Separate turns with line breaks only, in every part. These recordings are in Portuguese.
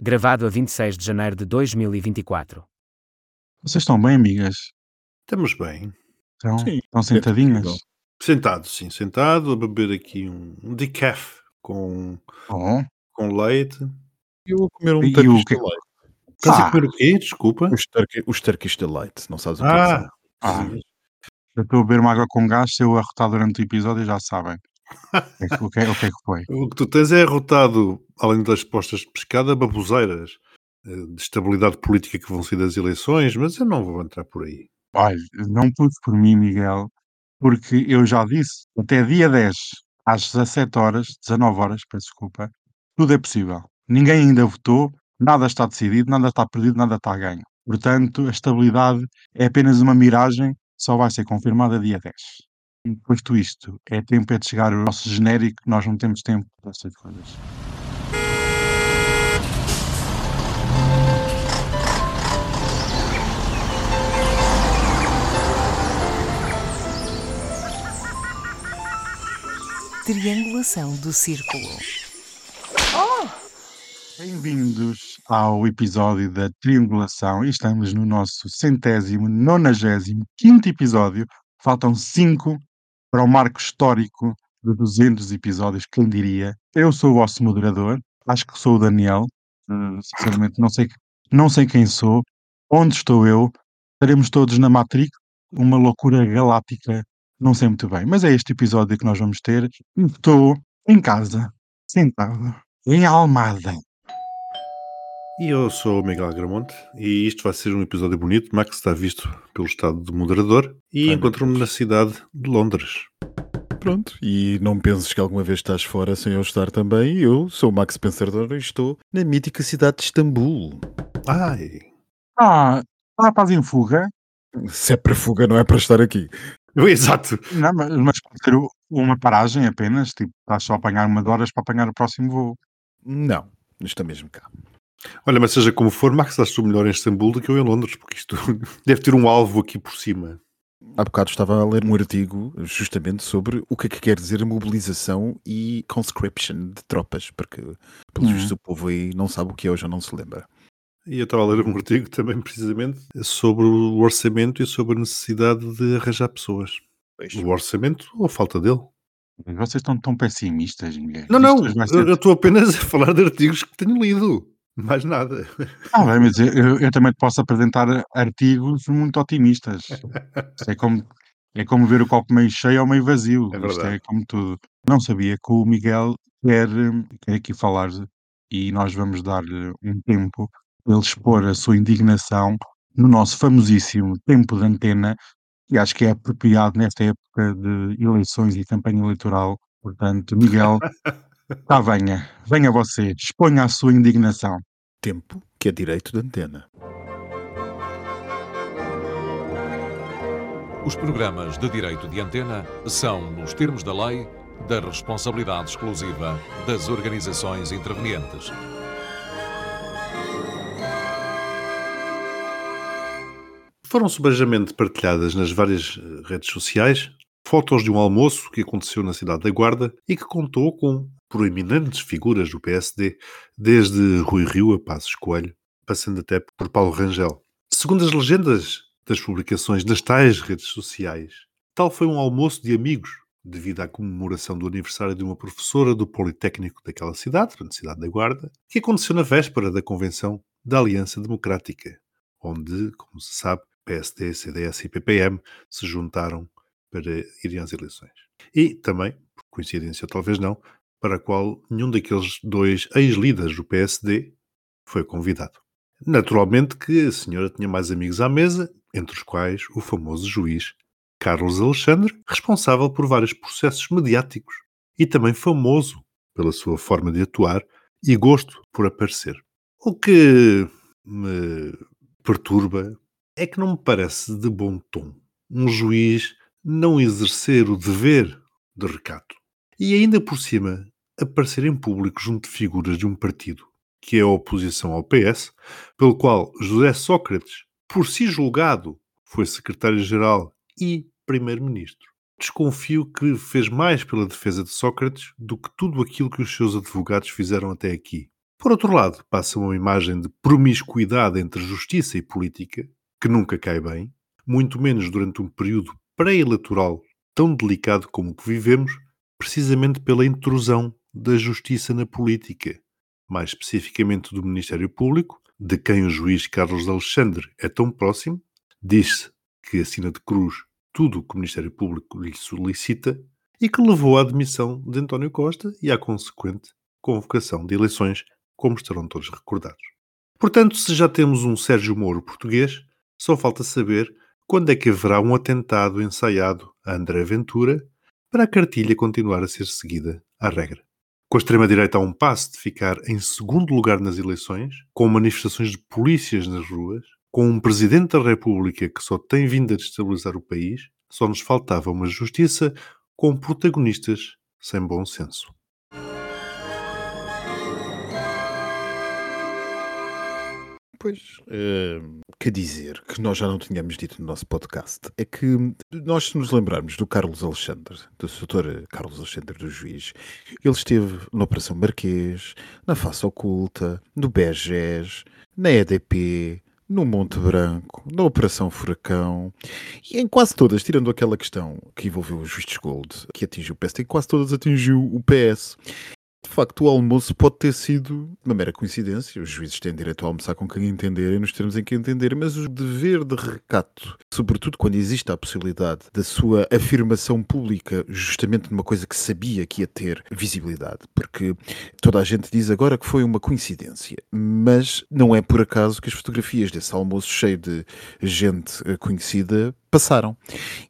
Gravado a 26 de janeiro de 2024.
Vocês estão bem, amigas?
Estamos bem.
Estão,
Sim,
estão sentadinhas?
possível.
Sentado, sim, sentado, a beber aqui um, um decaf com,
Oh,
com leite.
Eu vou comer um
E
Turkish
que-
Delight.
Estás
Ah.
a comer o quê? Desculpa.
Os, Turki- os Turkish Delight, não sabes o que é
Ah,
são?
ah, eu estou a beber uma água com gás, se eu arrotar durante o episódio já sabem. O que, é que- o que, é- o que é que foi?
O que tu tens é arrotado, além das postas de pescada, baboseiras eh, de estabilidade política que vão ser das eleições, mas eu não vou entrar por aí.
Olha, não pude por mim, Miguel, porque eu já disse, até dia 10, às 17 horas, 19 horas, peço desculpa, tudo é possível. Ninguém ainda votou, nada está decidido, nada está perdido, nada está ganho. Portanto, a estabilidade é apenas uma miragem, só vai ser confirmada dia 10. E posto isto, é tempo é de chegar o nosso genérico, nós não temos tempo para essas coisas.
Triangulação do círculo.
Bem-vindos ao episódio da Triangulação e estamos no nosso centésimo, nonagésimo, quinto episódio. Faltam cinco para o marco histórico de 200 episódios, quem diria. Eu sou o vosso moderador, acho que sou o Daniel, eh, sinceramente não sei, não sei quem sou, onde estou eu, estaremos todos na Matrix, uma loucura galáctica, não sei muito bem, mas é este episódio que nós vamos ter. Estou em casa, sentado, em Almada.
E eu sou o Miguel Agramonte e isto vai ser um episódio bonito. Max está visto pelo estado de moderador e encontro-me na cidade de Londres.
Pronto, e não penses que alguma vez estás fora sem eu estar também. Eu sou o Max Pensador e estou na mítica cidade de Istambul.
Ai,
Ah, ah, estás em fuga?
Se é para fuga, não é para estar aqui.
exato.
Não, mas, mas pode ter u- uma paragem apenas, tipo, estás só a apanhar uma de horas para apanhar o próximo voo.
Não, está mesmo cá.
Olha, mas seja como for, Max, estás tu melhor em Istambul do que eu em Londres, porque isto deve ter um alvo aqui por cima.
Há bocado estava a ler um artigo justamente sobre o que é que quer dizer a mobilização e conscription de tropas, porque pelos
Uhum.
vistos o povo aí não sabe o que é ou já não se lembra.
E eu estava a ler um artigo também, precisamente, sobre o orçamento e sobre a necessidade de arranjar pessoas. O orçamento ou a falta dele?
Vocês estão tão pessimistas, Miguel.
Não,
Isto
não, eu estou apenas a falar de artigos que tenho lido. Mais nada.
Ah, bem, mas eu, eu- também te posso apresentar artigos muito otimistas. É como, é como ver o copo meio cheio ou meio vazio.
É
Isto é como tudo. Não sabia que o Miguel quer, quer aqui falar e nós vamos dar-lhe um tempo para ele expor a sua indignação no nosso famosíssimo tempo de antena, e acho que é apropriado nesta época de eleições e campanha eleitoral. Portanto, Miguel, tá, venha, venha você, exponha a sua indignação.
Tempo que é direito de antena.
Os programas de direito de antena são, nos termos da lei, da responsabilidade exclusiva das organizações intervenientes.
Foram subejamente partilhadas nas várias eh, redes sociais fotos de um almoço que aconteceu na cidade da Guarda e que contou com proeminentes figuras do PSD, desde Rui Rio a Passos Coelho, passando até por Paulo Rangel. Segundo as legendas das publicações nas tais redes sociais, tal foi um almoço de amigos, devido à comemoração do aniversário de uma professora do Politécnico daquela cidade, portanto, cidade da Guarda, que aconteceu na véspera da convenção da Aliança Democrática, onde, como se sabe, PSD, CDS e PPM se juntaram para irem às eleições. E também, por coincidência talvez não, para a qual nenhum daqueles dois ex-líderes do PSD foi convidado. Naturalmente que a senhora tinha mais amigos à mesa, entre os quais o famoso juiz Carlos Alexandre, responsável por vários processos mediáticos e também famoso pela sua forma de atuar e gosto por aparecer. O que me perturba é que não me parece de bom tom um juiz não exercer o dever de recato e ainda por cima aparecer em público junto de figuras de um partido que é a oposição ao PS, pelo qual José Sócrates, por si julgado, foi secretário-geral e primeiro-ministro. Desconfio que fez mais pela defesa de Sócrates do que tudo aquilo que os seus advogados fizeram até aqui. Por outro lado, passa uma imagem de promiscuidade entre justiça e política, que nunca cai bem, muito menos durante um período pré-eleitoral tão delicado como o que vivemos, precisamente pela intrusão da justiça na política, mais especificamente do Ministério Público, de quem o juiz Carlos Alexandre é tão próximo, diz-se que assina de cruz tudo o que o Ministério Público lhe solicita e que levou à admissão de António Costa e à consequente convocação de eleições, como estarão todos recordados. Portanto, se já temos um Sérgio Moro português, só falta saber quando é que haverá um atentado ensaiado a André Ventura para a cartilha continuar a ser seguida à regra. Com a extrema-direita a um passo de ficar em segundo lugar nas eleições, com manifestações de polícias nas ruas, com um Presidente da República que só tem vindo a destabilizar o país, só nos faltava uma justiça com protagonistas sem bom senso.
Pois, uh, quer dizer que nós já não tínhamos dito no nosso podcast é que nós, se nos lembrarmos do Carlos Alexandre, do doutor Carlos Alexandre do Juiz, ele esteve na Operação Marquês, na Face Oculta, no BEGES, na EDP, no Monte Branco, na Operação Furacão e em quase todas, tirando aquela questão que envolveu o Juiz Gold, que atingiu o PSD, quase todas atingiu o PS. De facto, o almoço pode ter sido uma mera coincidência. Os juízes têm direito a almoçar com quem entenderem, nos termos em que entender, mas o dever de recato, sobretudo quando existe a possibilidade da sua afirmação pública, justamente numa coisa que sabia que ia ter visibilidade, porque toda a gente diz agora que foi uma coincidência, mas não é por acaso que as fotografias desse almoço cheio de gente eh, conhecida passaram.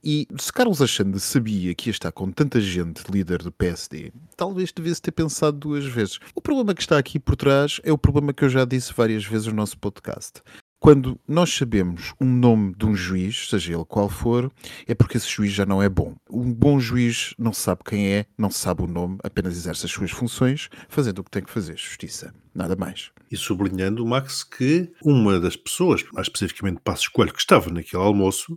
E se Carlos Alexandre sabia que ia estar com tanta gente líder do PSD, talvez devesse ter pensado duas vezes. O problema que está aqui por trás é o problema que eu já disse várias vezes no nosso podcast. Quando nós sabemos um nome de um juiz, seja ele qual for, é porque esse juiz já não é bom. Um bom juiz não sabe quem é, não sabe o nome, apenas exerce as suas funções, fazendo o que tem que fazer, justiça. Nada mais.
E sublinhando, Max, que uma das pessoas, mais especificamente Passos Coelho, que estava naquele almoço,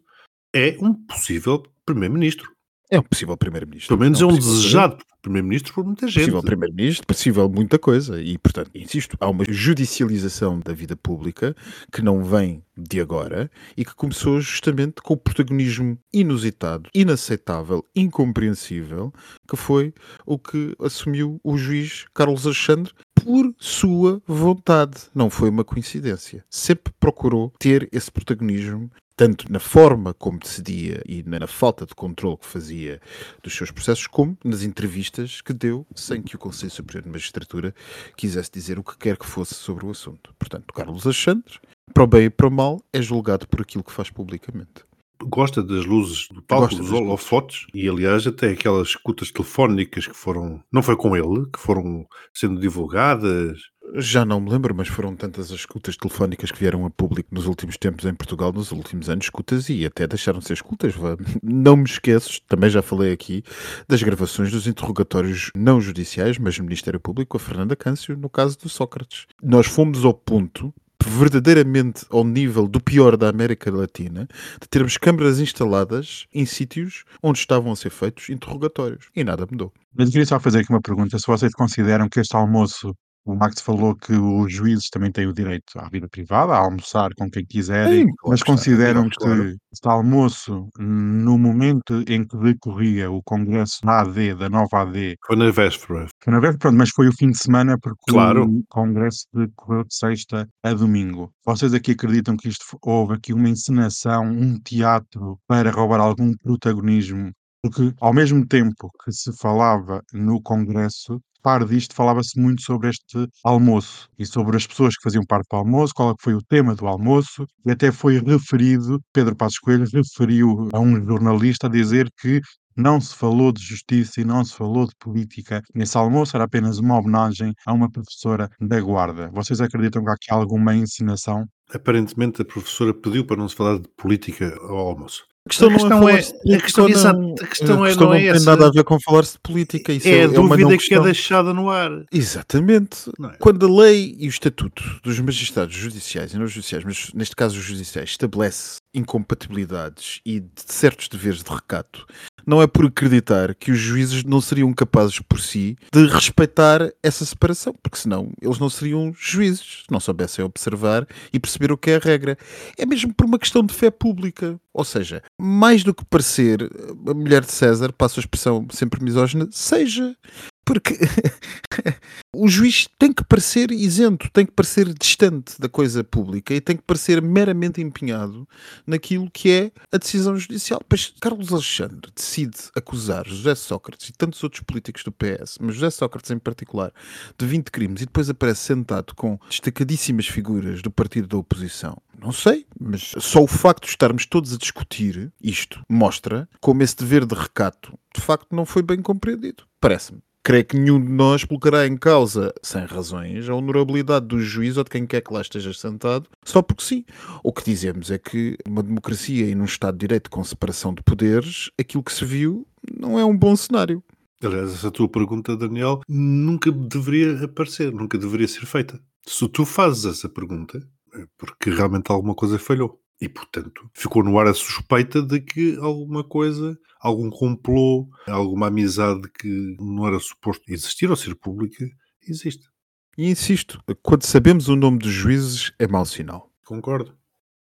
é um possível primeiro-ministro.
É um possível primeiro-ministro.
Pelo menos é um,
um
desejado primeiro-ministro por muita gente.
Possível primeiro-ministro, possível muita coisa. E, portanto, insisto, há uma judicialização da vida pública que não vem de agora e que começou justamente com o protagonismo inusitado, inaceitável, incompreensível, que foi o que assumiu o juiz Carlos Alexandre por sua vontade. Não foi uma coincidência. Sempre procurou ter esse protagonismo tanto na forma como decidia e na falta de controle que fazia dos seus processos, como nas entrevistas que deu, sem que o Conselho Superior de Magistratura quisesse dizer o que quer que fosse sobre o assunto. Portanto, Carlos Alexandre, para o bem e para o mal, é julgado por aquilo que faz publicamente
gosta das luzes do palco, dos holofotes, e aliás até aquelas escutas telefónicas que foram, não foi com ele, que foram sendo divulgadas.
Já não me lembro, mas foram tantas as escutas telefónicas que vieram a público nos últimos tempos em Portugal, nos últimos anos, escutas e até deixaram de ser escutas. Não me esqueço, também já falei aqui, das gravações dos interrogatórios não judiciais, mas no Ministério Público, a Fernanda Câncio, no caso do Sócrates. Nós fomos ao ponto verdadeiramente ao nível do pior da América Latina, de termos câmaras instaladas em sítios onde estavam a ser feitos interrogatórios. E nada mudou.
Mas queria só fazer aqui uma pergunta. Se vocês consideram que este almoço o Max falou que os juízes também têm o direito à vida privada, a almoçar com quem quiserem, Sim, mas consideram que claro. este almoço, no momento em que decorria o congresso da AD, da nova AD.
Foi na véspera.
Foi na véspera, pronto, mas foi o fim de semana porque claro. o congresso decorreu de sexta a domingo. Vocês aqui acreditam que isto houve aqui uma encenação, um teatro para roubar algum protagonismo porque ao mesmo tempo que se falava no Congresso, par disto, falava-se muito sobre este almoço e sobre as pessoas que faziam parte do almoço, qual é foi o tema do almoço, e até foi referido, Pedro Passos Coelho referiu a um jornalista a dizer que não se falou de justiça e não se falou de política nesse almoço, era apenas uma homenagem a uma professora da Guarda. Vocês acreditam que há aqui alguma encenação?
Aparentemente a professora pediu para não se falar de política ao almoço.
A questão, a questão não é, é a questão, não, a questão, a questão não, é não tem nada a ver com falar-se de política. Isso
é,
é
a dúvida que é deixada no ar.
Exatamente. É? Quando a lei e o estatuto dos magistrados judiciais e não judiciais, mas neste caso os judiciais, estabelece incompatibilidades e de certos deveres de recato não é por acreditar que os juízes não seriam capazes por si de respeitar essa separação, porque senão eles não seriam juízes, não soubessem observar e perceber o que é a regra. É mesmo por uma questão de fé pública. Ou seja, mais do que parecer a mulher de César, passo a expressão sempre misógina, seja. Porque o juiz tem que parecer isento, tem que parecer distante da coisa pública e tem que parecer meramente empenhado naquilo que é a decisão judicial. Pois Carlos Alexandre decide acusar José Sócrates e tantos outros políticos do PS, mas José Sócrates em particular, de 20 crimes e depois aparece sentado com destacadíssimas figuras do partido da oposição. Não sei, mas só o facto de estarmos todos a discutir isto mostra como esse dever de recato de facto não foi bem compreendido. Parece-me creio que nenhum de nós colocará em causa, sem razões, a honorabilidade do juiz ou de quem quer que lá esteja sentado, só porque sim. O que dizemos é que uma democracia e num Estado de Direito com separação de poderes, aquilo que se viu não é um bom cenário.
Aliás, essa tua pergunta, Daniel, nunca deveria aparecer, nunca deveria ser feita. Se tu fazes essa pergunta, é porque realmente alguma coisa falhou. E, portanto, ficou no ar a suspeita de que alguma coisa, algum complô, alguma amizade que não era suposto existir ou ser pública, existe.
E insisto, quando sabemos o nome dos juízes, é mau sinal.
Concordo.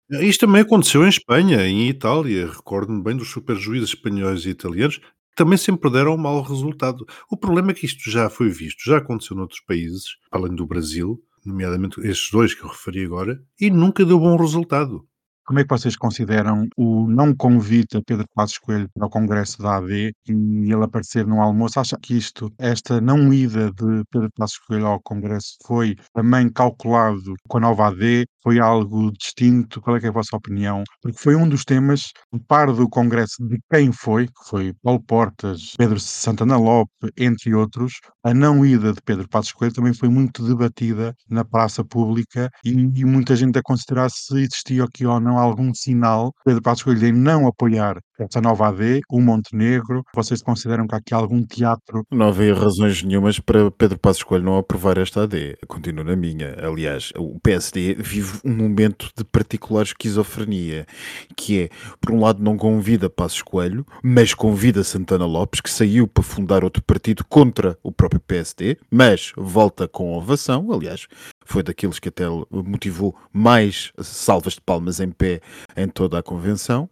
Isto também aconteceu em Espanha, em Itália. Recordo-me bem dos superjuízes espanhóis e italianos, que também sempre deram um mau resultado. O problema é que isto já foi visto, já aconteceu noutros países, além do Brasil, nomeadamente estes dois que eu referi agora, e nunca deu bom resultado.
Como é que vocês consideram o não convite a Pedro Passos Coelho para o congresso da AD e ele aparecer no almoço? Acha que isto, esta não ida de Pedro Passos Coelho ao congresso foi também calculado com a nova AD? Foi algo distinto? Qual é, é a vossa opinião? Porque foi um dos temas, a par do congresso de quem foi, que foi Paulo Portas, Pedro Santana Lopes, entre outros, a não ida de Pedro Passos Coelho também foi muito debatida na praça pública e, e muita gente a considerar se existia aqui ou não algum sinal Pedro Passos Coelho em não apoiar essa nova AD, o Montenegro? Vocês consideram que há aqui algum teatro?
Não havia razões nenhumas para Pedro Passos Coelho não aprovar esta AD. Continuo na minha. Aliás, o PSD vive um momento de particular esquizofrenia, que é, por um lado, não convida Passos Coelho, mas convida Santana Lopes, que saiu para fundar outro partido contra o próprio PSD, mas volta com ovação. Aliás, foi daqueles que até motivou mais salvas de palmas em pé em toda a convenção,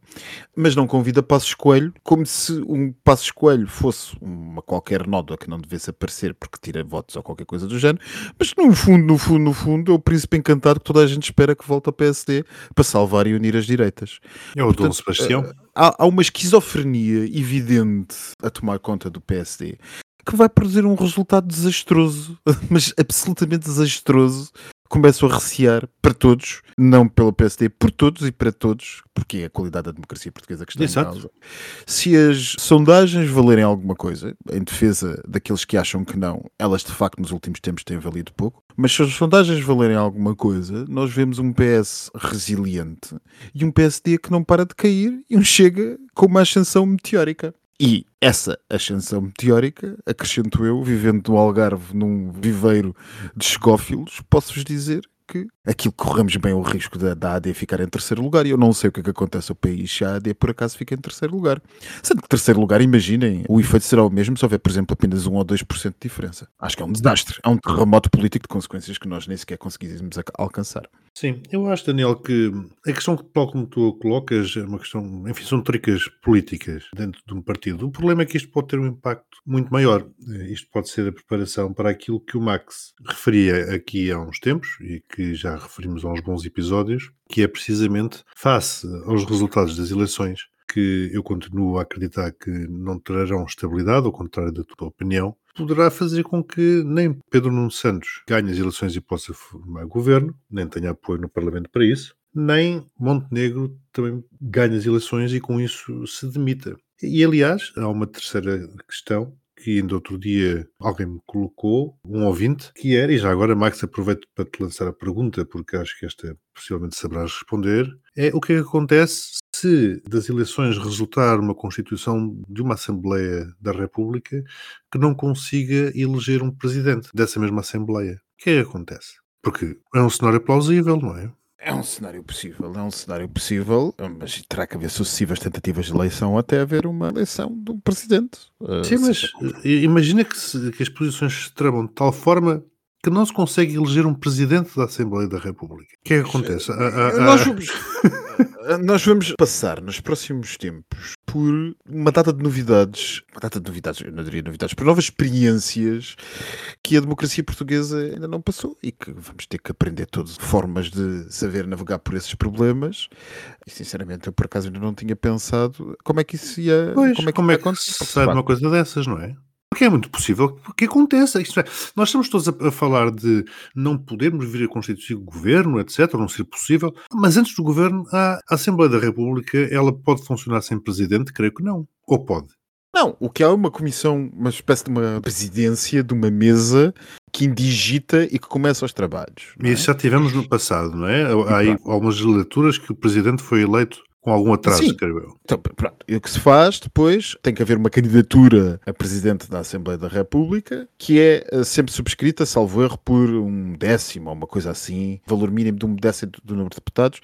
mas não convida Passos Coelho, como se um Passos Coelho fosse uma qualquer nódoa que não devesse aparecer porque tira votos ou qualquer coisa do género, mas no fundo, no fundo, no fundo, é o príncipe encantado que toda a gente espera que volte ao PSD para salvar e unir as direitas.
É o Dom Sebastião.
Eh, há, há uma esquizofrenia evidente a tomar conta do PSD que vai produzir um resultado desastroso, mas absolutamente desastroso. Começo a recear para todos, não pelo PSD, por todos e para todos, porque é a qualidade da democracia portuguesa que está Exato. em causa. Se as sondagens valerem alguma coisa, em defesa daqueles que acham que não, elas de facto nos últimos tempos têm valido pouco, mas se as sondagens valerem alguma coisa, nós vemos um PS resiliente e um PSD que não para de cair e um Chega com uma ascensão meteórica. E essa ascensão meteórica, acrescento eu, vivendo no Algarve num viveiro de chegófilos, posso-vos dizer que aquilo corremos bem o risco da, da AD ficar em terceiro lugar e eu não sei o que é que acontece ao país se a AD por acaso fica em terceiro lugar. Sendo que terceiro lugar, imaginem, o efeito será o mesmo se houver, por exemplo, apenas 1 ou 2% de diferença. Acho que é um desastre, é um terremoto político de consequências que nós nem sequer conseguimos alcançar.
Sim, eu acho, Daniel, que a questão que, tal como tu colocas, é uma questão, enfim, são tricas políticas dentro de um partido. O problema é que isto pode ter um impacto muito maior. Isto pode ser a preparação para aquilo que o Max referia aqui há uns tempos e que já referimos a uns bons episódios, que é precisamente face aos resultados das eleições que eu continuo a acreditar que não trarão estabilidade, ao contrário da tua opinião, poderá fazer com que nem Pedro Nuno Santos ganhe as eleições e possa formar governo, nem tenha apoio no Parlamento para isso, nem Montenegro também ganhe as eleições e com isso se demita. E aliás, há uma terceira questão que ainda outro dia alguém me colocou, um ouvinte, que era, e já agora, Max, aproveito para te lançar a pergunta, porque acho que esta possivelmente sabrás responder, é o que é acontece se das eleições resultar uma constituição de uma Assembleia da República que não consiga eleger um presidente dessa mesma Assembleia. O que é que acontece? Porque é um cenário plausível, não é?
É um cenário possível, é um cenário possível, mas terá que haver sucessivas tentativas de eleição até haver uma eleição de um presidente. Uh,
Sim, mas eh, imagina que, se- que as posições se tramam de tal forma que não se consegue eleger um presidente da Assembleia da República. O que é que acontece?
Nós vamos, nós vamos passar nos próximos tempos por uma data de novidades, uma data de novidades, eu não diria novidades, por novas experiências que a democracia portuguesa ainda não passou e que vamos ter que aprender todas formas de saber navegar por esses problemas. E sinceramente, eu por acaso ainda não tinha pensado como é que isso ia,
Pois,
como é que,
como é que
acontecer.
se sai de uma coisa dessas, não é? Porque é muito possível que aconteça. Isto é, nós estamos todos a, a falar de não podermos vir a constituir governo, etc., não ser possível, mas antes do governo, a Assembleia da República, ela pode funcionar sem presidente? Creio que não. Ou pode?
Não, o que há é uma comissão, uma espécie de uma presidência de uma mesa que indigita e que começa os trabalhos. é?
isso já tivemos no passado, não é? Há aí algumas legislaturas que o presidente foi eleito com algum atraso,
Sim.
creio eu.
Então, pronto, e o que se faz depois tem que haver uma candidatura a presidente da Assembleia da República que é eh, sempre subscrita, salvo erro, por um décimo ou uma coisa assim, valor mínimo de um décimo do número de deputados.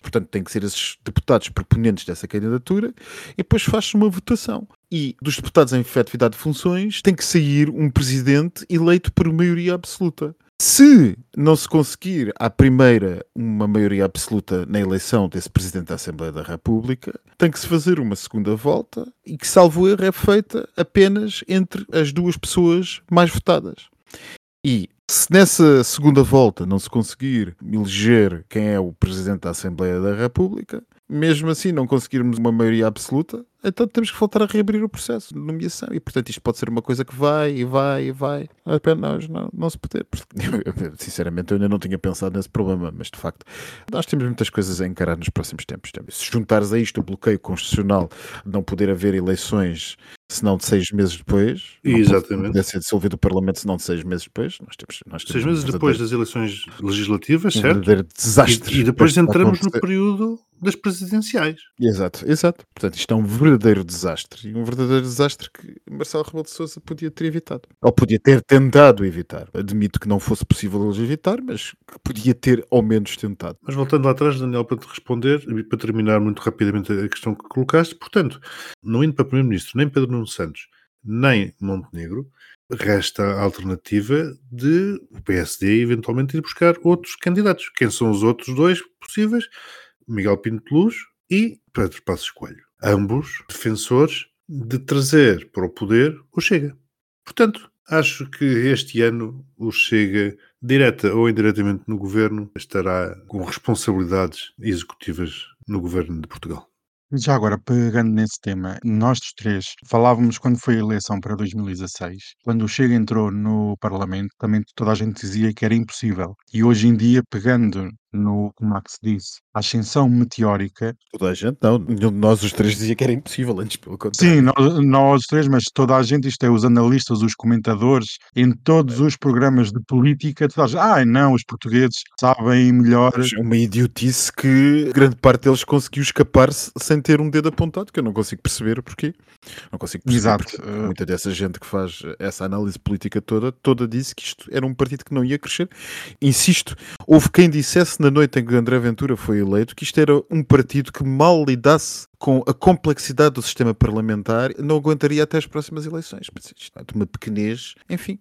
Portanto, tem que ser esses deputados proponentes dessa candidatura e depois faz-se uma votação. E dos deputados em efetividade de funções tem que sair um presidente eleito por maioria absoluta. Se não se conseguir à primeira uma maioria absoluta na eleição desse Presidente da Assembleia da República, tem que se fazer uma segunda volta e que, salvo erro, é feita apenas entre as duas pessoas mais votadas. E se nessa segunda volta não se conseguir eleger quem é o Presidente da Assembleia da República, mesmo assim não conseguirmos uma maioria absoluta, então temos que voltar a reabrir o processo de nomeação. E portanto isto pode ser uma coisa que vai e vai e vai, até nós não, não se poder. Sinceramente, eu ainda não tinha pensado nesse problema, mas de facto, nós temos muitas coisas a encarar nos próximos tempos. Se juntares a isto o bloqueio constitucional de não poder haver eleições senão de seis meses depois, não
Exatamente.
não poder ser dissolvido o Parlamento senão de seis meses depois, nós temos, nós temos
Seis meses depois das eleições legislativas,
um
certo?
verdadeiro desastre.
E, e depois entramos no período das presidenciais.
Exato, exato. Portanto, isto é um verdadeiro desastre. E um verdadeiro desastre que Marcelo Rebelo de Sousa podia ter evitado. Ou podia ter tentado evitar. Admito que não fosse possível eles evitar, mas que podia ter ao menos tentado.
Mas voltando lá atrás, Daniel, para te responder e para terminar muito rapidamente a questão que colocaste, portanto, não indo para Primeiro-Ministro nem Pedro Nuno Santos, nem Montenegro, resta a alternativa de o PSD eventualmente ir buscar outros candidatos. Quem são os outros dois possíveis? Miguel Pinto Luz e Pedro Passos Coelho. Ambos defensores de trazer para o poder o Chega. Portanto, acho que este ano o Chega, direta ou indiretamente no governo, estará com responsabilidades executivas no governo de Portugal.
Já agora, pegando nesse tema, nós dos três falávamos quando foi a eleição para 2016, quando o Chega entrou no Parlamento, também toda a gente dizia que era impossível. E hoje em dia, pegando no que o Max disse, a ascensão meteórica,
Toda a gente, não. Nenhum de nós os três dizia que era impossível, antes pelo contrário.
sim, nós, nós os três, mas toda a gente, isto é, os analistas, os comentadores, em todos os programas de política, toda a gente, ah, não, os portugueses sabem melhor.
É uma idiotice que grande parte deles conseguiu escapar-se sem ter um dedo apontado, que eu não consigo perceber porquê. Não consigo perceber
Exato. Uh,
Muita dessa gente que faz essa análise política toda, toda disse que isto era um partido que não ia crescer. Insisto, houve quem dissesse na noite em que André Ventura foi eleito que isto era um partido que mal lidasse com a complexidade do sistema parlamentar, não aguentaria até as próximas eleições. Isto é uma pequenez, enfim.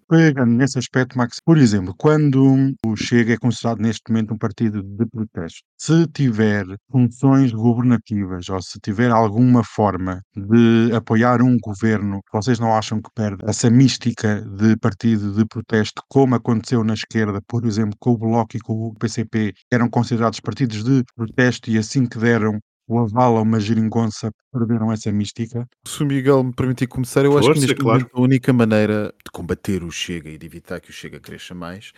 Nesse aspecto, Max, por exemplo, quando o Chega é considerado neste momento um partido de protesto, se tiver funções governativas ou se tiver alguma forma de apoiar um governo, vocês não acham que perde essa mística de partido de protesto, como aconteceu na esquerda, por exemplo, com o Bloco e com o PCP, eram considerados partidos de protesto e assim que deram o aval a uma geringonça, perderam essa mística?
Se o Miguel me permitir começar, eu acho que
Força,
neste
claro.
momento a única maneira de combater o Chega e de evitar que o Chega cresça mais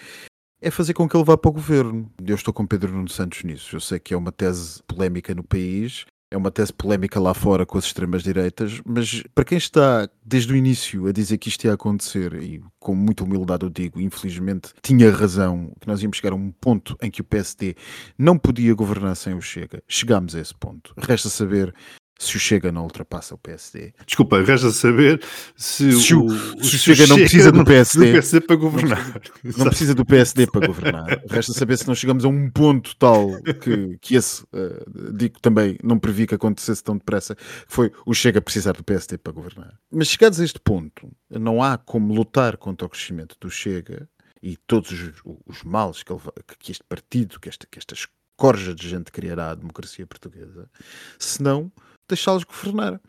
é fazer com que ele vá para o governo. Eu estou com Pedro Nuno Santos nisso. Eu sei que é uma tese polémica no país, é uma tese polémica lá fora com as extremas-direitas, mas para quem está desde o início a dizer que isto ia acontecer, e com muita humildade eu digo, infelizmente tinha razão, que nós íamos chegar a um ponto em que o PSD não podia governar sem o Chega. Chegámos a esse ponto. Resta saber se o Chega não ultrapassa o PSD.
Desculpa, resta saber se,
Se o-
o,
se o Chega não precisa do
não
PSD.
do PSD para governar.
Não precisa do PSD para governar. Resta saber se não chegamos a um ponto tal que, que esse, eh, digo também, não previ que acontecesse tão depressa, que foi o Chega precisar do PSD para governar. Mas chegados a este ponto, não há como lutar contra o crescimento do Chega e todos os, os males que, ele que este partido, que esta, que corja de gente criará à democracia portuguesa, senão deixá-los governar.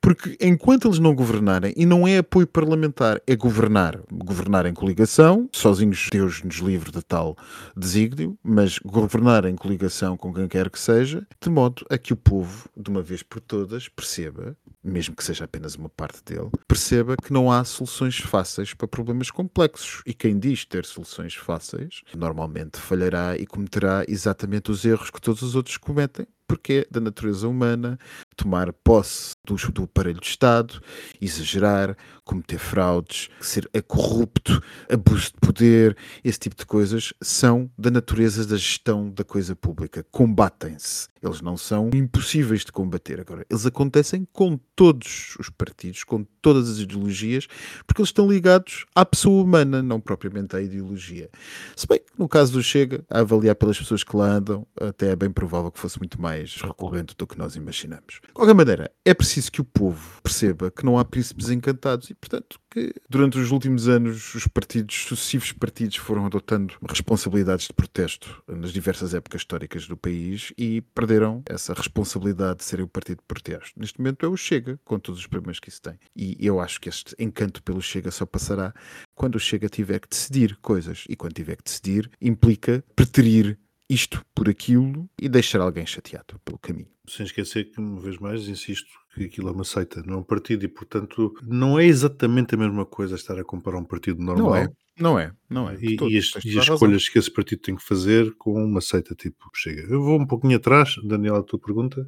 Porque enquanto eles não governarem, e não é apoio parlamentar, é governar. Governar em coligação, sozinhos Deus nos livre de tal desígnio, mas governar em coligação com quem quer que seja, de modo a que o povo, de uma vez por todas, perceba, mesmo que seja apenas uma parte dele, perceba que não há soluções fáceis para problemas complexos. E quem diz ter soluções fáceis, normalmente falhará e cometerá exatamente os erros que todos os outros cometem, porque é da natureza humana tomar posse do, do aparelho de Estado, exagerar, cometer fraudes, ser corrupto, abuso de poder, esse tipo de coisas são da natureza da gestão da coisa pública. Combatem-se. Eles não são impossíveis de combater. Agora, eles acontecem com todos os partidos, com todas as ideologias, porque eles estão ligados à pessoa humana, não propriamente à ideologia. Se bem que no caso do Chega, a avaliar pelas pessoas que lá andam, até é bem provável que fosse muito mais recorrente do que nós imaginamos. De qualquer maneira, é preciso que o povo perceba que não há príncipes encantados e, portanto, que durante os últimos anos os partidos, sucessivos partidos, foram adotando responsabilidades de protesto nas diversas épocas históricas do país e perderam essa responsabilidade de serem o partido de protesto. Neste momento é o Chega, com todos os problemas que isso tem. E eu acho que este encanto pelo Chega só passará quando o Chega tiver que decidir coisas. E quando tiver que decidir, implica preterir isto por aquilo e deixar alguém chateado pelo caminho.
Sem esquecer que, uma vez mais, insisto que aquilo é uma seita, não é um partido e, portanto, não é exatamente a mesma coisa estar a comparar um partido normal
Não é, não é, não é.
e, e as, e as escolhas que esse partido tem que fazer com uma seita tipo chega. Eu vou um pouquinho atrás, Daniel, a tua pergunta.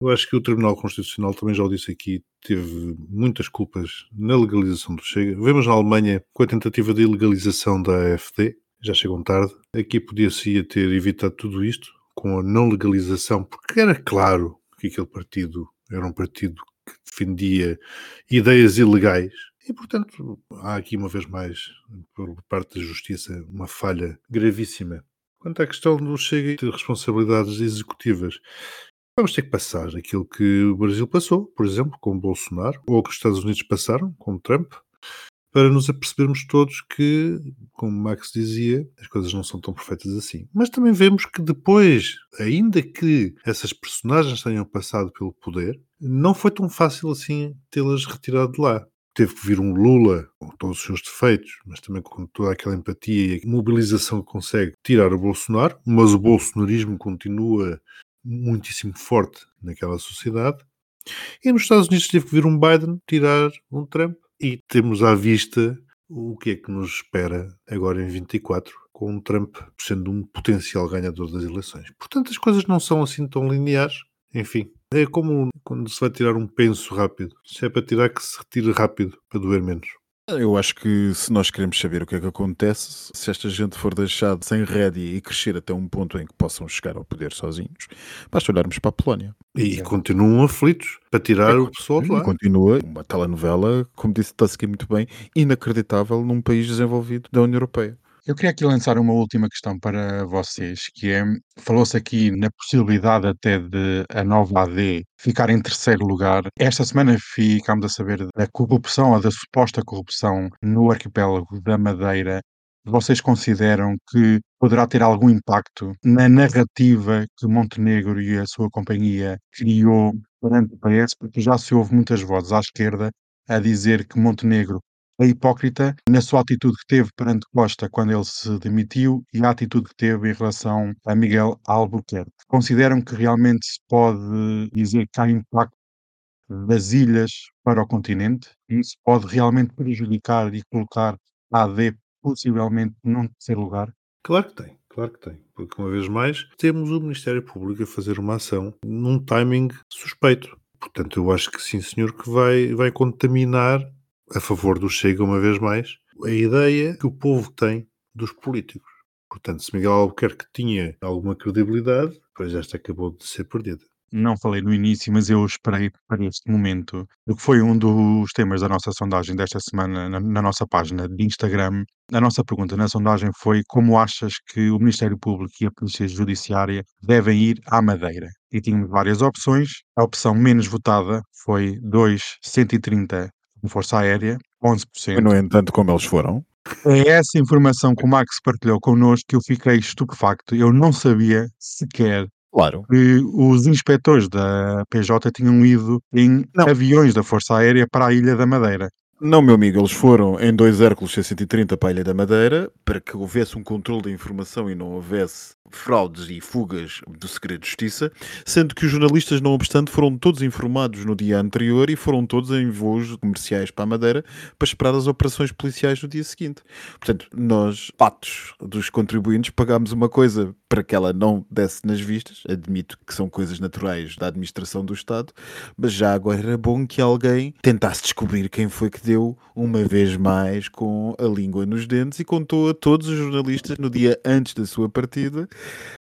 Eu acho que o Tribunal Constitucional, também já o disse aqui, teve muitas culpas na legalização do Chega. Vemos na Alemanha com a tentativa de ilegalização da AFD, já chegam tarde. Aqui podia-se ter evitado tudo isto com a não legalização, porque era claro que aquele partido era um partido que defendia ideias ilegais. E, portanto, há aqui, uma vez mais, por parte da Justiça, uma falha gravíssima. Quanto à questão do Chega de responsabilidades executivas, vamos ter que passar aquilo que o Brasil passou, por exemplo, com Bolsonaro, ou que os Estados Unidos passaram, com Trump, para nos apercebermos todos que, como Max dizia, as coisas não são tão perfeitas assim. Mas também vemos que depois, ainda que essas personagens tenham passado pelo poder, não foi tão fácil assim tê-las retirado de lá. Teve que vir um Lula, com todos os seus defeitos, mas também com toda aquela empatia e mobilização que consegue tirar o Bolsonaro, mas o bolsonarismo continua muitíssimo forte naquela sociedade. E nos Estados Unidos teve que vir um Biden tirar um Trump e temos à vista o que é que nos espera agora em 24, com um Trump sendo um potencial ganhador das eleições. Portanto, as coisas não são assim tão lineares. Enfim, é como quando se vai tirar um penso rápido. Se é para tirar, que se retire rápido, para doer menos.
Eu acho que se nós queremos saber o que é que acontece, se esta gente for deixada sem rédea e crescer até um ponto em que possam chegar ao poder sozinhos, basta olharmos para a Polónia.
E continuam aflitos para tirar o pessoal de
E
lá.
continua uma telenovela, como disse Tusky muito bem, inacreditável num país desenvolvido da União Europeia.
Eu queria aqui lançar uma última questão para vocês, que é, falou-se aqui na possibilidade até de a nova AD ficar em terceiro lugar. Esta semana ficámos a saber da corrupção ou da suposta corrupção no arquipélago da Madeira. Vocês consideram que poderá ter algum impacto na narrativa que Montenegro e a sua companhia criou perante o PS? Porque já se ouve muitas vozes à esquerda a dizer que Montenegro é hipócrita na sua atitude que teve perante Costa quando ele se demitiu e a atitude que teve em relação a Miguel Albuquerque. Consideram que realmente se pode dizer que há impacto das ilhas para o continente e isso pode realmente prejudicar e colocar a AD possivelmente num terceiro lugar?
Claro que tem, claro que tem. Porque, uma vez mais, temos o Ministério Público a fazer uma ação num timing suspeito. Portanto, eu acho que sim, senhor, que vai, vai contaminar, a favor do Chega, uma vez mais, a ideia que o povo tem dos políticos. Portanto, se Miguel Albuquerque tinha alguma credibilidade, pois esta acabou de ser perdida.
não falei no início, mas eu esperei para este momento, porque foi um dos temas da nossa sondagem desta semana na, na nossa página de Instagram. A nossa pergunta na sondagem foi como achas que o Ministério Público e a Polícia Judiciária devem ir à Madeira? E tínhamos várias opções. A opção menos votada foi 2,130 de Força Aérea, 11%.
No entanto, como eles foram,
É essa informação que o Max partilhou connosco que eu fiquei estupefacto. Eu não sabia sequer
claro.
que os inspectores da PJ tinham ido em
Não.
aviões da Força Aérea para a Ilha da Madeira.
Não, meu amigo, eles foram em dois Hércules C-130 para a Ilha da Madeira para que houvesse um controle da informação e não houvesse fraudes e fugas do segredo de justiça, sendo que os jornalistas, não obstante, foram todos informados no dia anterior e foram todos em voos comerciais para a Madeira para esperar as operações policiais no dia seguinte. Portanto, nós, patos dos contribuintes, pagámos uma coisa para que ela não desse nas vistas, admito que são coisas naturais da administração do Estado, mas já agora era bom que alguém tentasse descobrir quem foi que deu, uma vez mais, com a língua nos dentes e contou a todos os jornalistas no dia antes da sua partida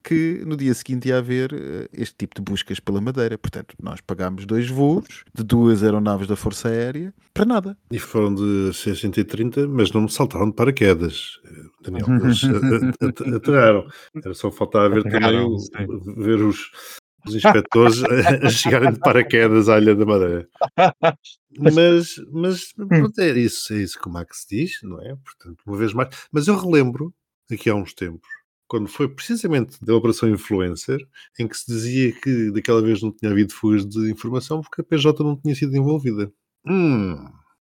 que no dia seguinte ia haver eh, este tipo de buscas pela Madeira. Portanto, nós pagámos dois voos de duas aeronaves da Força Aérea para nada.
E foram de 630, mas não me saltaram de paraquedas, eh, Daniel. Eles a- aterraram. Era só faltar ver também o- ver os, os inspectores a, a chegarem de paraquedas à Ilha da Madeira. Mas, mas pronto, é isso, é isso que o Max diz, não é? Portanto, uma vez mais. Mas eu relembro, aqui há uns tempos, quando foi precisamente da Operação Influencer, em que se dizia que daquela vez não tinha havido fugas de informação porque a PJ não tinha sido envolvida. Hum,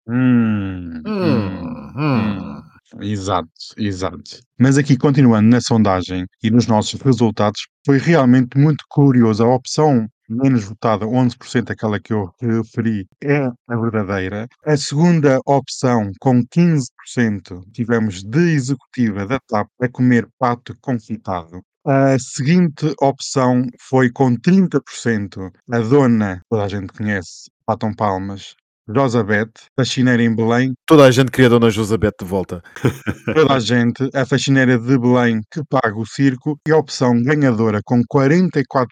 Hum, hum,
hum, hum.
Exato, exato. Mas aqui, continuando na sondagem e nos nossos resultados, foi realmente muito curioso. A opção menos votada, 11%, aquela que eu referi, é a verdadeira. A segunda opção, com 15%, tivemos de executiva da TAP a comer pato confitado. A seguinte opção foi com 30%, a dona, toda a gente conhece, Patam Palmas, Rosabeth, faxineira em Belém,
Toda a gente queria a Dona Josabete de volta.
toda a gente, a faxineira de Belém que paga o circo e a opção ganhadora com 44%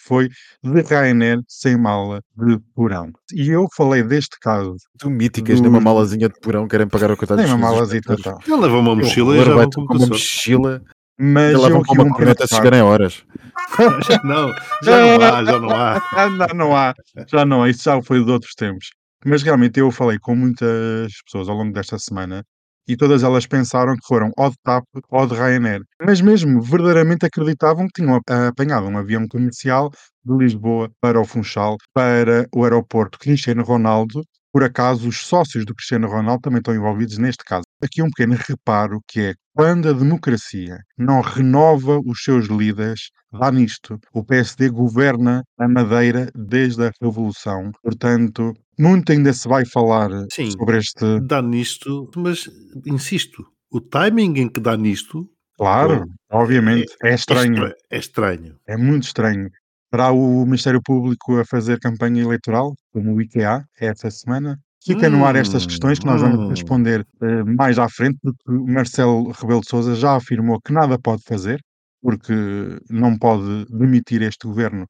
foi de Ryanair sem mala de porão. E eu falei deste caso,
Tu míticas,
Dos-
nem uma malazinha de porão, querem pagar o coitado
nem uma malazita
inspectores.
tal.
Ele leva uma mochila e já vai
com uma mochila
Mas
e
eu
levam com uma
um
corneta a
pensar-
chegar em horas.
Não, já não há, já não há.
Não, não há, já não há, isso já foi de outros tempos. Mas realmente eu falei com muitas pessoas ao longo desta semana e todas elas pensaram que foram ou de TAP ou de Ryanair. Mas mesmo verdadeiramente acreditavam que tinham apanhado um avião comercial de Lisboa para o Funchal, para o aeroporto Cristiano Ronaldo. Por acaso, os sócios do Cristiano Ronaldo também estão envolvidos neste caso. Aqui um pequeno reparo que é quando a democracia não renova os seus líderes, dá nisto. O PSD governa a Madeira desde a Revolução. Portanto, muito ainda se vai falar
Sim.
sobre este.
Dá nisto, mas insisto, o timing em que dá nisto
Claro, obviamente, é
é
estranho.
estra- É estranho.
É muito estranho. Para o Ministério Público a fazer campanha eleitoral, como o IKEA, esta semana? Fica no ar estas questões que nós vamos
Hum, hum.
responder eh, mais à frente, porque o Marcelo Rebelo de Sousa já afirmou que nada pode fazer, porque não pode demitir este governo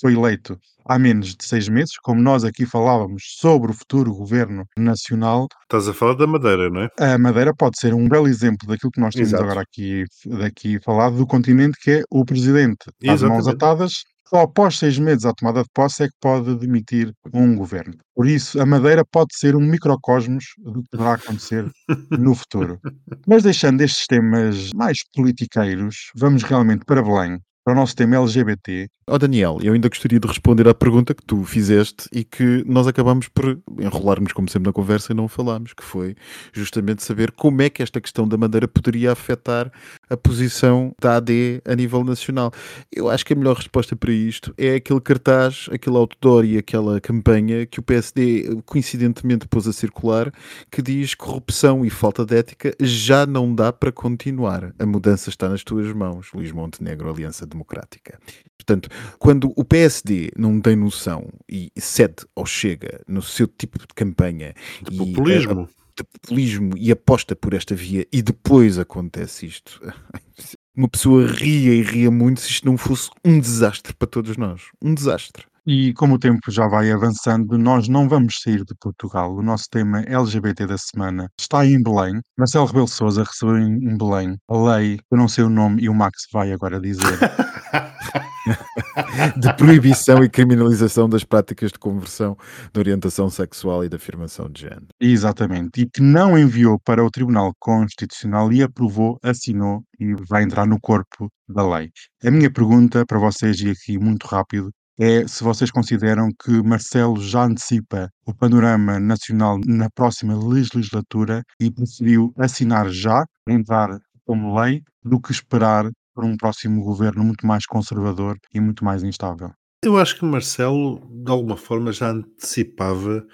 foi eleito há menos de seis meses, como nós aqui falávamos sobre o futuro governo nacional,
Estás a falar da Madeira, não é?
a Madeira pode ser um belo exemplo daquilo que nós temos
Exato.
agora aqui, daqui falado do continente, que é o presidente às mãos atadas, só após seis meses à tomada de posse é que pode demitir um governo. Por isso, a Madeira pode ser um microcosmos do que vai acontecer no futuro. Mas deixando estes temas mais politiqueiros, vamos realmente para Belém, para o nosso tema LGBT.
Ó Daniel, eu ainda gostaria de responder à pergunta que tu fizeste e que nós acabamos por enrolarmos, como sempre, na conversa e não falámos, que foi justamente saber como é que esta questão da Madeira poderia afetar a posição da AD a nível nacional. Eu acho que a melhor resposta para isto é aquele cartaz, aquele outdoor e aquela campanha que o PSD coincidentemente pôs a circular, que diz corrupção e falta de ética já não dá para continuar. A mudança está nas tuas mãos, Luís Montenegro, Aliança Democrática. Portanto, quando o PSD não tem noção e cede ou chega no seu tipo de campanha
De
e,
populismo.
de populismo e aposta por esta via e depois acontece isto, uma pessoa ria e ria muito se isto não fosse um desastre para todos nós. Um desastre.
E como o tempo já vai avançando, nós não vamos sair de Portugal. O nosso tema LGBT da semana está em Belém. Marcelo Rebelo de Sousa recebeu em em Belém a lei, eu não sei o nome e o Max vai agora dizer.
de proibição e criminalização das práticas de conversão, de orientação sexual e de afirmação de género.
Exatamente. E que não enviou para o Tribunal Constitucional e aprovou, assinou e vai entrar no corpo da lei. A minha pergunta para vocês, e aqui muito rápido, é se vocês consideram que Marcelo já antecipa o panorama nacional na próxima legislatura e preferiu assinar já, entrar como lei, do que esperar por um próximo governo muito mais conservador e muito mais instável.
Eu acho que Marcelo, de alguma forma, já antecipava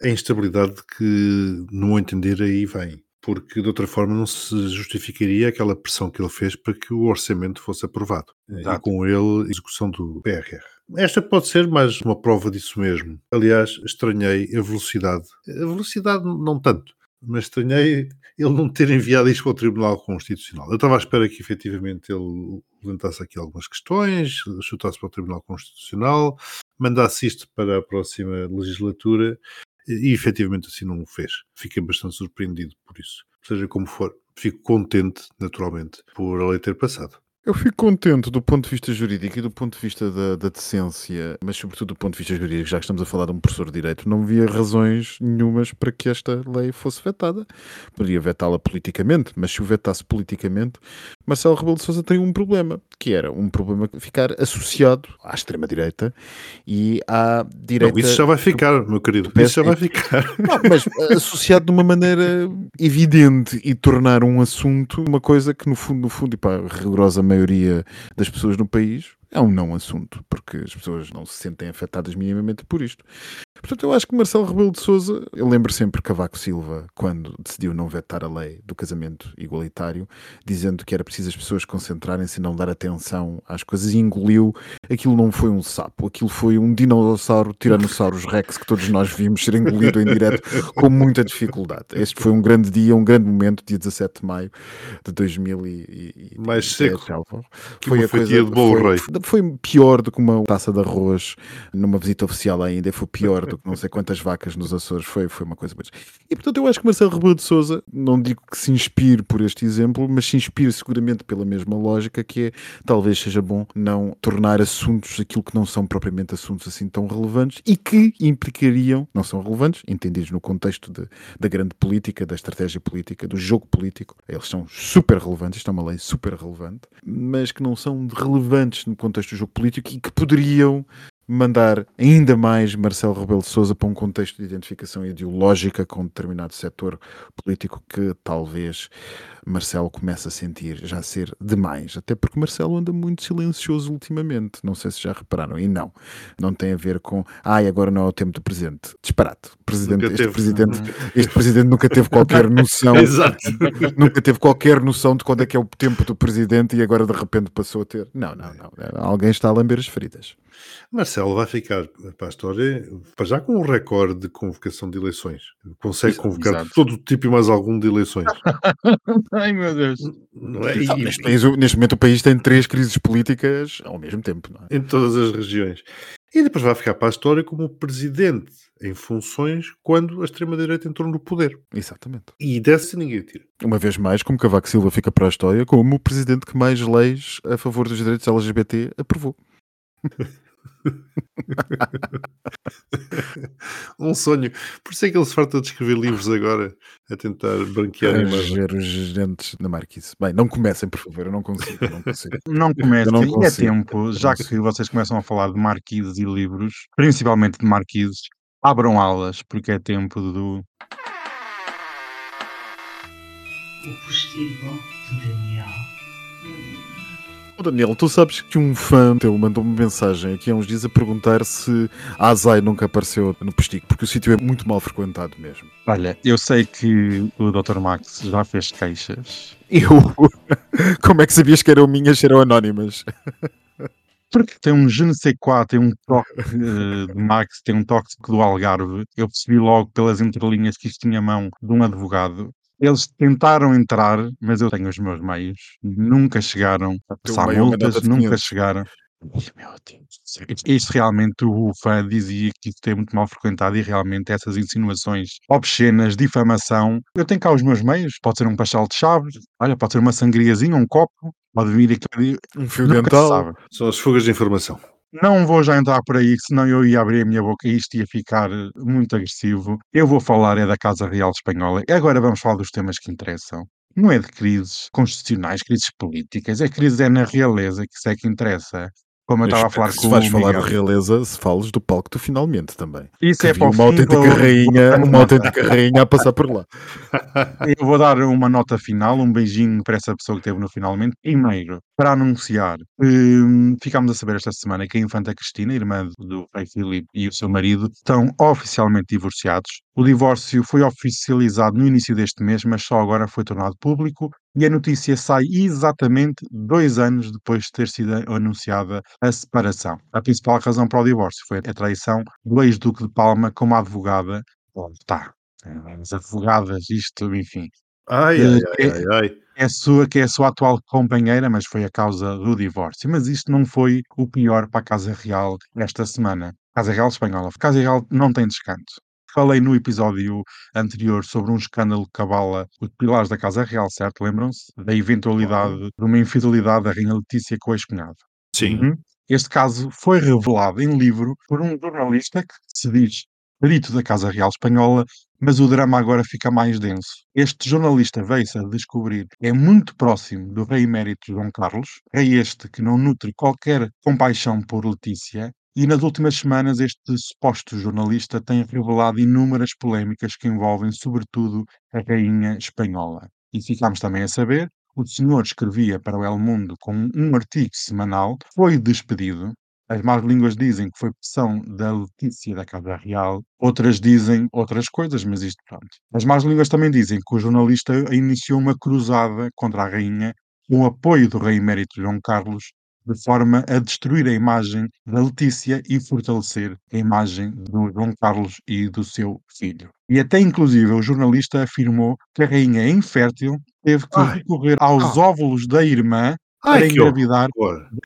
a instabilidade que, no meu entender, aí vem. Porque de outra forma não se justificaria aquela pressão que ele fez para que o orçamento fosse aprovado. E
Exato.
com ele a execução do PRR. Esta pode ser mais uma prova disso mesmo. Aliás, estranhei a velocidade. A velocidade não tanto, mas estranhei ele não ter enviado isto para o Tribunal Constitucional. Eu estava à espera que efetivamente ele levantasse aqui algumas questões, chutasse para o Tribunal Constitucional, mandasse isto para a próxima legislatura e, e efetivamente assim não o fez. Fiquei bastante surpreendido por isso. Seja como for, fico contente, naturalmente, por a lei ter passado.
Eu fico contente do ponto de vista jurídico e do ponto de vista da, da decência, mas sobretudo do ponto de vista jurídico, já que estamos a falar de um professor de direito, não via razões nenhumas para que esta lei fosse vetada. Poderia vetá-la politicamente, mas se o vetasse politicamente, Marcelo Rebelo de Sousa tem um problema, que era um problema ficar associado à extrema-direita e à direita...
Não, isso já vai ficar, meu querido. Isso já vai ficar.
Não, mas associado de uma maneira evidente e tornar um assunto uma coisa que no fundo, no fundo, e para a rigorosa maioria das pessoas no país, é um não assunto, porque as pessoas não se sentem afetadas minimamente por isto. Portanto, eu acho que Marcelo Rebelo de Sousa, eu lembro sempre Cavaco Silva, quando decidiu não vetar a lei do casamento igualitário, dizendo que era preciso as pessoas concentrarem-se e não dar atenção às coisas, e engoliu. Aquilo não foi um sapo, aquilo foi um dinossauro, Tiranossauros Rex, que todos nós vimos ser engolido em direto com muita dificuldade. Este foi um grande dia, um grande momento, dia 17 de maio de 2000 e, e
Mais
17,
seco que uma fatia de bolo
foi,
rei.
foi pior do que uma taça de arroz numa visita oficial ainda, foi pior do que não sei quantas vacas nos Açores, foi, foi uma coisa. E portanto eu acho que Marcelo Rebelo de Sousa, não digo que se inspire por este exemplo, mas se inspire seguramente pela mesma lógica que é, talvez seja bom não tornar assuntos aquilo que não são propriamente assuntos assim tão relevantes e que implicariam, não são relevantes, entendidos no contexto de- da grande política, da estratégia política, do jogo político, eles são super relevantes, isto é uma lei super relevante, mas que não são relevantes no contexto do jogo político e que poderiam mandar ainda mais Marcelo Rebelo de Sousa para um contexto de identificação ideológica com um determinado setor político que talvez Marcelo comece a sentir já ser demais, até porque Marcelo anda muito silencioso ultimamente, não sei se já repararam, e não, não tem a ver com, ai, agora não é o tempo do presidente, disparate, presidente, este,
teve.
presidente, este presidente nunca teve qualquer noção nunca teve qualquer noção de quando é que é o tempo do presidente e agora de repente passou a ter. Não, não, não. Alguém está a lamber as feridas.
Marcelo vai ficar para a história, para já com um recorde de convocação de eleições. Consegue
Exato,
convocar
exato.
todo tipo e mais algum de eleições.
Ai meu Deus.
Não é?
Não, neste, país, neste momento o país tem três crises políticas ao mesmo tempo. Não é?
em todas as regiões. E depois vai ficar para a história como presidente em funções quando a extrema-direita entrou no poder.
Exatamente.
E dessa ninguém tira.
Uma vez mais, como Cavaco Silva fica para a história como o presidente que mais leis a favor dos direitos LGBT aprovou.
Um sonho. Por isso é que ele se farta de escrever livros agora a tentar branquear a imagem.
Ranger os dentes na Marquise. Bem, não comecem, por favor, eu não consigo. Eu não consigo.
Não comece,
Eu não
é
consigo.
tempo, já que vocês começam a falar de marquises e livros, principalmente de marquises, abram alas, porque é tempo do.
O postigo de Daniel.
Daniel, tu sabes que um fã teu mandou uma mensagem aqui há uns dias a perguntar se a Azai nunca apareceu no postigo, porque o sítio é muito mal frequentado mesmo.
Olha, eu sei que o Dr. Max já fez queixas,
Eu? Como é que sabias que eram minhas, eram anónimas?
porque tem um je ne sais quoi, tem um toque eh, de Max, tem um toque do Algarve. Eu percebi logo pelas entrelinhas que isto tinha mão de um advogado. Eles tentaram entrar, mas eu tenho os meus meios. Nunca chegaram a passar
é
multas, nunca
500.
chegaram. Isto isto realmente o fã dizia que isto é muito mal frequentado e realmente essas insinuações obscenas, difamação. Eu tenho cá os meus meios, pode ser um pastel de chaves, olha, pode ser uma sangriazinha, um copo, pode vir aqui.
Um fio
Nunca
dental.
São as fugas de informação.
Não vou já entrar por aí, senão eu ia abrir a minha boca e isto ia ficar eh, muito agressivo. Eu vou falar é da Casa Real Espanhola. E agora vamos falar dos temas que interessam. Não é de crises constitucionais, crises políticas, é crise é na realeza, que isso é que interessa. Como eu estava a falar com
se
o
vais falar de realeza, se fales do palco do finalmente também.
Isso
Que
é para
uma autêntica
vou-
rainha, uma autêntica rainha a passar por lá.
Eu vou dar uma nota final, um beijinho para essa pessoa que teve no finalmente. Primeiro, para anunciar, hum, ficámos a saber esta semana que a infanta Cristina, irmã do rei Filipe e o seu marido, estão oficialmente divorciados. O divórcio foi oficializado no início deste mês, mas só agora foi tornado público e a notícia sai exatamente dois anos depois de ter sido anunciada a separação. A principal razão para o divórcio foi a traição do ex-duque de Palma como advogada. Bom, Tá, as advogadas, isto, enfim,
Ai,
Eh,
ai, ai,
é-
ai, ai.
é a sua, que é a sua atual companheira, mas foi a causa do divórcio. Mas isto não foi o pior para a Casa Real esta semana. Casa Real Espanhola. A Casa Real não tem descanso. Falei no episódio anterior sobre um escândalo que abala os pilares da Casa Real, certo? Lembram-se? Da eventualidade de uma infidelidade da Rainha Letícia com o ex-cunhado.
Sim.
Uhum. Este caso foi revelado em livro por um jornalista que se diz perito da Casa Real Espanhola, mas o drama agora fica mais denso. Este jornalista veio-se a descobrir que é muito próximo do rei emérito João Carlos, rei este que não nutre qualquer compaixão por Letícia, e nas últimas semanas este suposto jornalista tem revelado inúmeras polémicas que envolvem sobretudo a rainha espanhola. E ficámos também a saber o senhor escrevia para o El Mundo com um artigo semanal, foi despedido. As más línguas dizem que foi pressão da Letícia da Casa Real, outras dizem outras coisas, mas isto pronto. As más línguas também dizem que o jornalista iniciou uma cruzada contra a rainha com o apoio do rei emérito João Carlos, de forma a destruir a imagem da Letícia e fortalecer a imagem do João Carlos e do seu filho. E até inclusive o jornalista afirmou que a rainha é infértil, teve que
Ai.
recorrer aos óvulos da irmã para
Ai, que
engravidar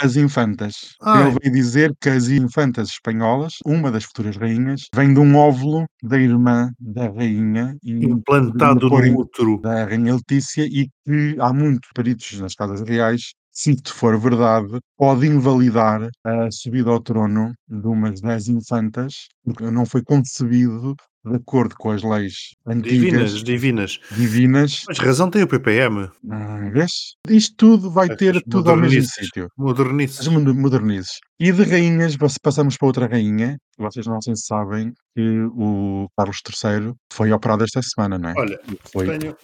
das infantas.
Ai.
Ele veio dizer que as infantas espanholas, uma das futuras rainhas, vem de um óvulo da irmã da rainha
Implantado
por-
no útero.
da rainha Letícia e que há muitos peritos nas casas reais, se isto for verdade, pode invalidar a subida ao trono de umas 10 infantas, porque não foi concebido de acordo com as leis
Divinas,
antigas,
divinas.
divinas.
Mas razão tem o PPM.
Ah, vês? Isto tudo vai ter
Essas
tudo ao mesmo
modernices.
sítio.
Modernices.
As moder- modernizes. E de rainhas, pass- passamos para outra rainha. Vocês não sei se sabem que o Carlos III foi operado esta semana, não é?
Olha,
foi.
tenho.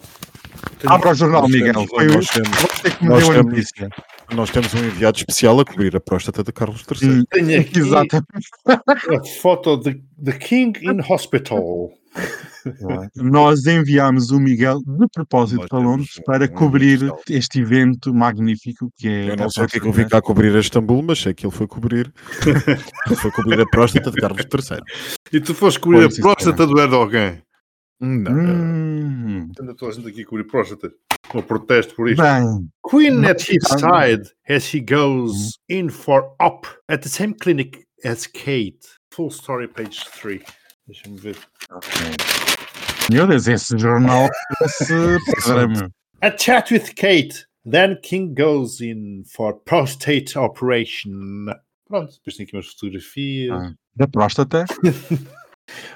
tenho-
Abra o jornal,
nós
Miguel.
temos-
Foi o
nós temos-
você que me
nós
deu a
temos-
notícia.
Nós temos um enviado especial a cobrir a próstata de Carlos III.
Hum,
Tenho aqui
Exatamente.
a foto de The King in Hospital.
Nós enviámos o Miguel de propósito para Londres para
um
cobrir este evento magnífico que é.
Eu
a
não sei o que é que eu vim cá cobrir a Istambul, mas sei que ele foi cobrir. ele foi cobrir a próstata de Carlos III.
E tu foste cobrir a próstata do Erdogan.
Não.
Hum,
Ainda estou a gente aqui a cobrir próstata. Um protesto por isto.
bem,
Queen at his side as he goes in for op at the same clinic as Kate. Full story, page 3. Deixa-me ver.
meu Deus, esse jornal parece.
A chat with Kate. Then King goes in for prostate operation. Pronto, depois tem aqui umas fotografias.
Ah. Da próstata.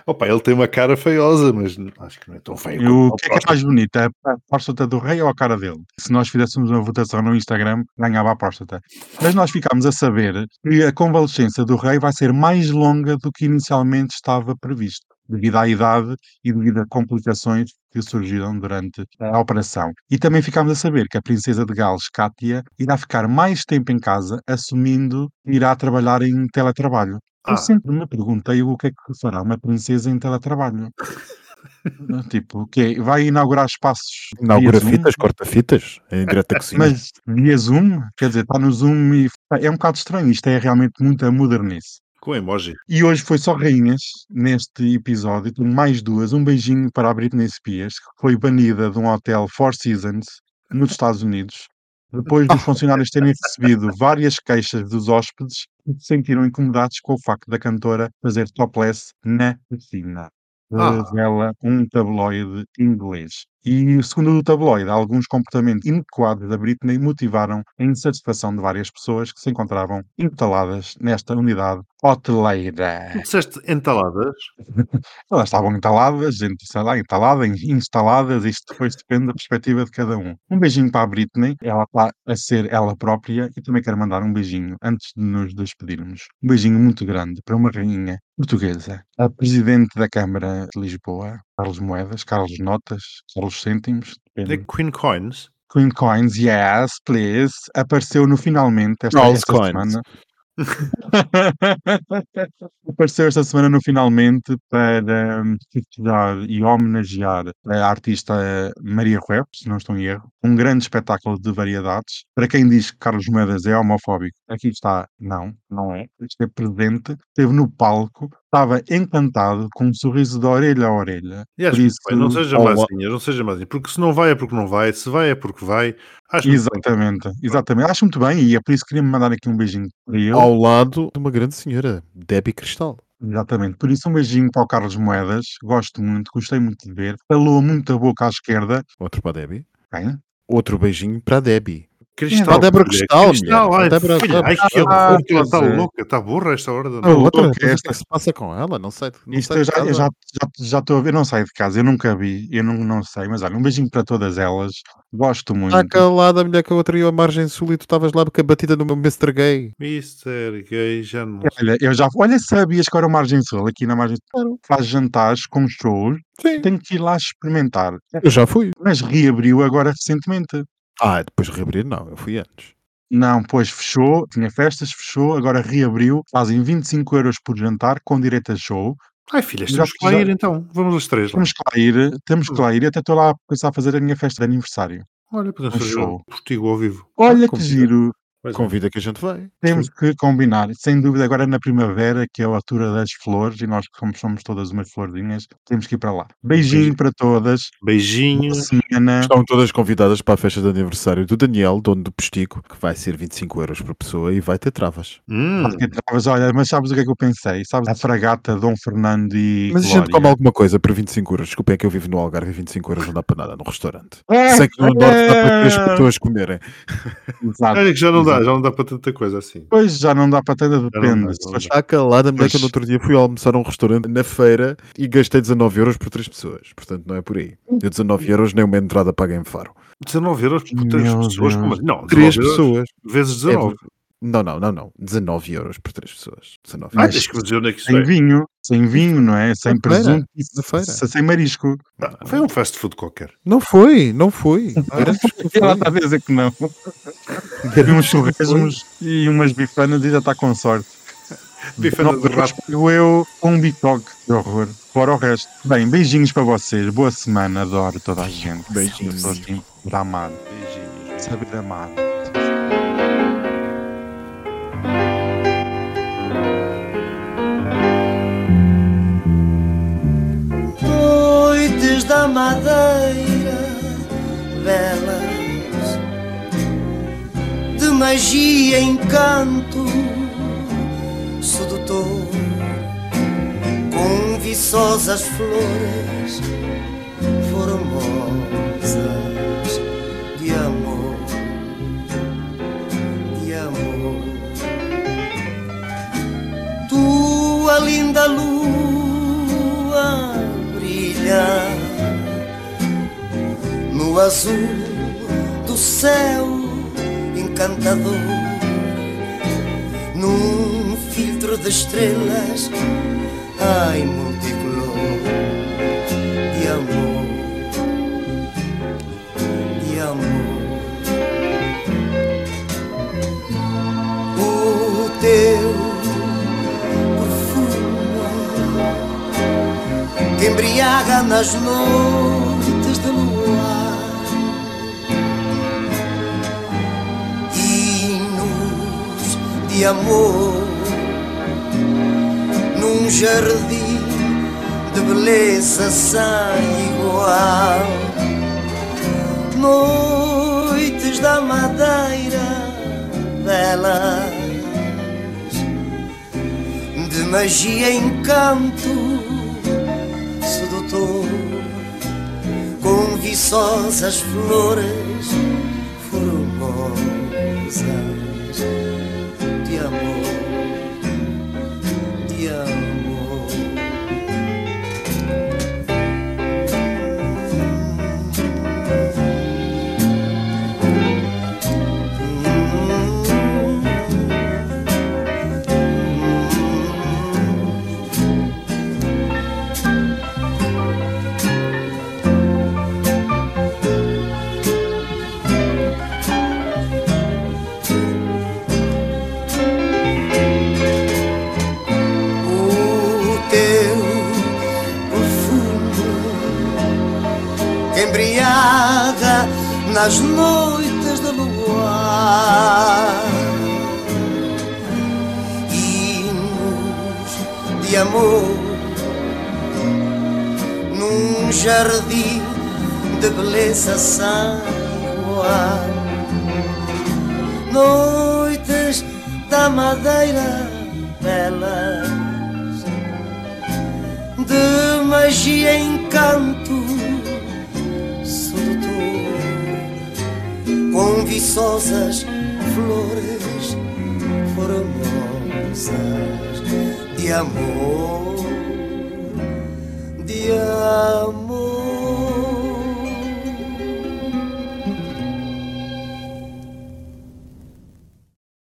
Opa, ele tem uma cara feiosa, mas acho que não é tão feio.
E o que é que é mais bonita? A próstata do rei ou a cara dele? Se nós fizéssemos uma votação no Instagram, ganhava a próstata. Mas nós ficámos a saber que a convalescença do rei vai ser mais longa do que inicialmente estava previsto, devido à idade e devido a complicações que surgiram durante a operação. E também ficámos a saber que a princesa de Gales, Cátia, irá ficar mais tempo em casa, assumindo que irá trabalhar em teletrabalho. Eu
Ah.
sempre me perguntei o que é que fará uma princesa em teletrabalho. Tipo, o quê? Vai inaugurar espaços
Inaugura fitas, corta fitas, em direta cozinha.
Mas via Zoom? Quer dizer, está no Zoom e é um bocado estranho. Isto é realmente muita modernice.
Com emoji.
E hoje foi só rainhas neste episódio. Tenho mais duas. Um beijinho para a Britney Spears, que foi banida de um hotel Four Seasons nos Estados Unidos. depois dos funcionários terem recebido várias queixas dos hóspedes que se sentiram incomodados com o facto da cantora fazer topless na piscina.
Ah.
Revela um tabloide inglês. E, segundo o tabloide, alguns comportamentos inadequados da Britney motivaram a insatisfação de várias pessoas que se encontravam instaladas nesta unidade hoteleira.
Tu disseste entaladas?
Elas estavam entaladas, gente, sei lá, entalada, in- instaladas, isto depois depende da perspectiva de cada um. Um beijinho para a Britney, ela está a ser ela própria e também quero mandar um beijinho antes de nos despedirmos. Um beijinho muito grande para uma rainha portuguesa, a Presidente da Câmara de Lisboa, Carlos Moedas, Carlos Notas, Carlos Cêntimos, depende.
Queen Coins?
Queen Coins, yes, please. Apareceu no finalmente esta, esta semana. Apareceu esta semana no finalmente para hum, festejar e homenagear a artista Maria Rueff, se não estou em erro. Um grande espetáculo de variedades. Para quem diz que Carlos Moedas é homofóbico, aqui está, não, não é. Esteve presente, esteve no palco, estava encantado, com um sorriso de orelha a orelha.
E acho que
isso,
bem, não seja mazinha, não seja mazinha. Porque se não vai é porque não vai, se vai é porque vai. Acho.
Exatamente, exatamente. Acho muito bem e é por isso que queria-me mandar aqui um beijinho para ele.
Ao lado de uma grande senhora, Debbie Cristal.
Exatamente. Por isso, um beijinho para o Carlos Moedas. Gosto muito, gostei muito de ver. Falou muito a boca à esquerda.
Outro para a Debbie.
Quem?
Outro beijinho para a Debbie.
Cristal.
Para a Débora Cristal,
Cristal, ai,
Para a Débora-
filha, ai, que
Ah,
horror, ela está
é.
louca, está burra a esta hora da noite.
louca
Outra,
esta.
que é que se passa com ela? Não sei. Não
Isto
sei
eu já, eu
casa.
já, já, já estou a ver, não saio de casa, eu nunca vi, eu não, não sei, mas olha, um beijinho para todas elas, gosto muito.
Está calada a mulher que a outra ia à margem sul e tu estavas lá porque batida no meu Mr. Gay.
Mister Gay, já não
Olha, eu já, olha, sabias que era o Margem Sul, aqui na Margem Sul,
Claro.
faz jantares com shows,
Sim.
tenho que ir lá experimentar.
Eu já fui.
Mas reabriu agora recentemente.
Ah, depois de reabrir, não. Eu fui antes.
Não, pois fechou, tinha festas, fechou, agora reabriu, fazem 25 euros por jantar, com direito a show.
Ai, filha,
Já-
temos que lá ir então. Vamos as três lá.
Temos que lá ir, temos que lá ir, e até estou lá a pensar a fazer a minha festa de aniversário.
Olha, podemos
um
fazer
show.
um postigo ao vivo.
Olha que giro,
Pois é.
Convida que a gente vai.
temos que combinar. Sem dúvida, agora na primavera, que é a altura das flores, e nós, como somos todas umas florzinhas, temos que ir para lá. Beijinho
Beijinho.
para todas,
Beijinho.
Estão todas convidadas para a festa de aniversário do Daniel, dono do Postigo, que vai ser 25 euros por pessoa e vai ter travas.
Hum,
Mas olha, mas sabes o que é que eu pensei? Sabes a fragata Dom Fernando e
Mas a gente
Glória?
come alguma coisa por 25 euros. Desculpa, é que eu vivo no Algarve e 25 euros não dá para nada no restaurante.
Ah,
Sei que no Norte dá para três
ah,
pessoas comerem.
Exato.
olha que já não dá, já não dá para tanta coisa assim.
Pois já não dá para
não
depende.
Está calada, mulher, que eu
Pois.
no outro dia fui almoçar a um restaurante na feira e gastei 19 euros por três pessoas. Portanto, não é por aí. Deu 19 euros nem uma entrada paga em Faro.
19 euros por três
Meu
pessoas? Como assim? Não, 19
Três
euros
pessoas.
vezes
É,
19.
Não, não, não, não. 19 euros por três pessoas. 19
Ai,
Mas-
tens que dizer onde é que isso
sem
é.
vinho, sem vinho, não é? Sem presunto e
na feira.
se- sem marisco.
Ah, Foi um fast food qualquer.
Não foi, não foi.
Ela está a dizer que não. E
Garanto
uns churrasmos e umas bifanas e já está com sorte.
Bifana de rato.
eu um bitoque de horror. Fora o resto. Bem, beijinhos para vocês. Boa semana. Adoro toda a gente.
Beijinhos.
Estou amar.
Beijinhos.
Saber amar.
Noites da madeira belas de magia, encanto sedutor com viçosas flores magia encanto sedutor com viçosas flores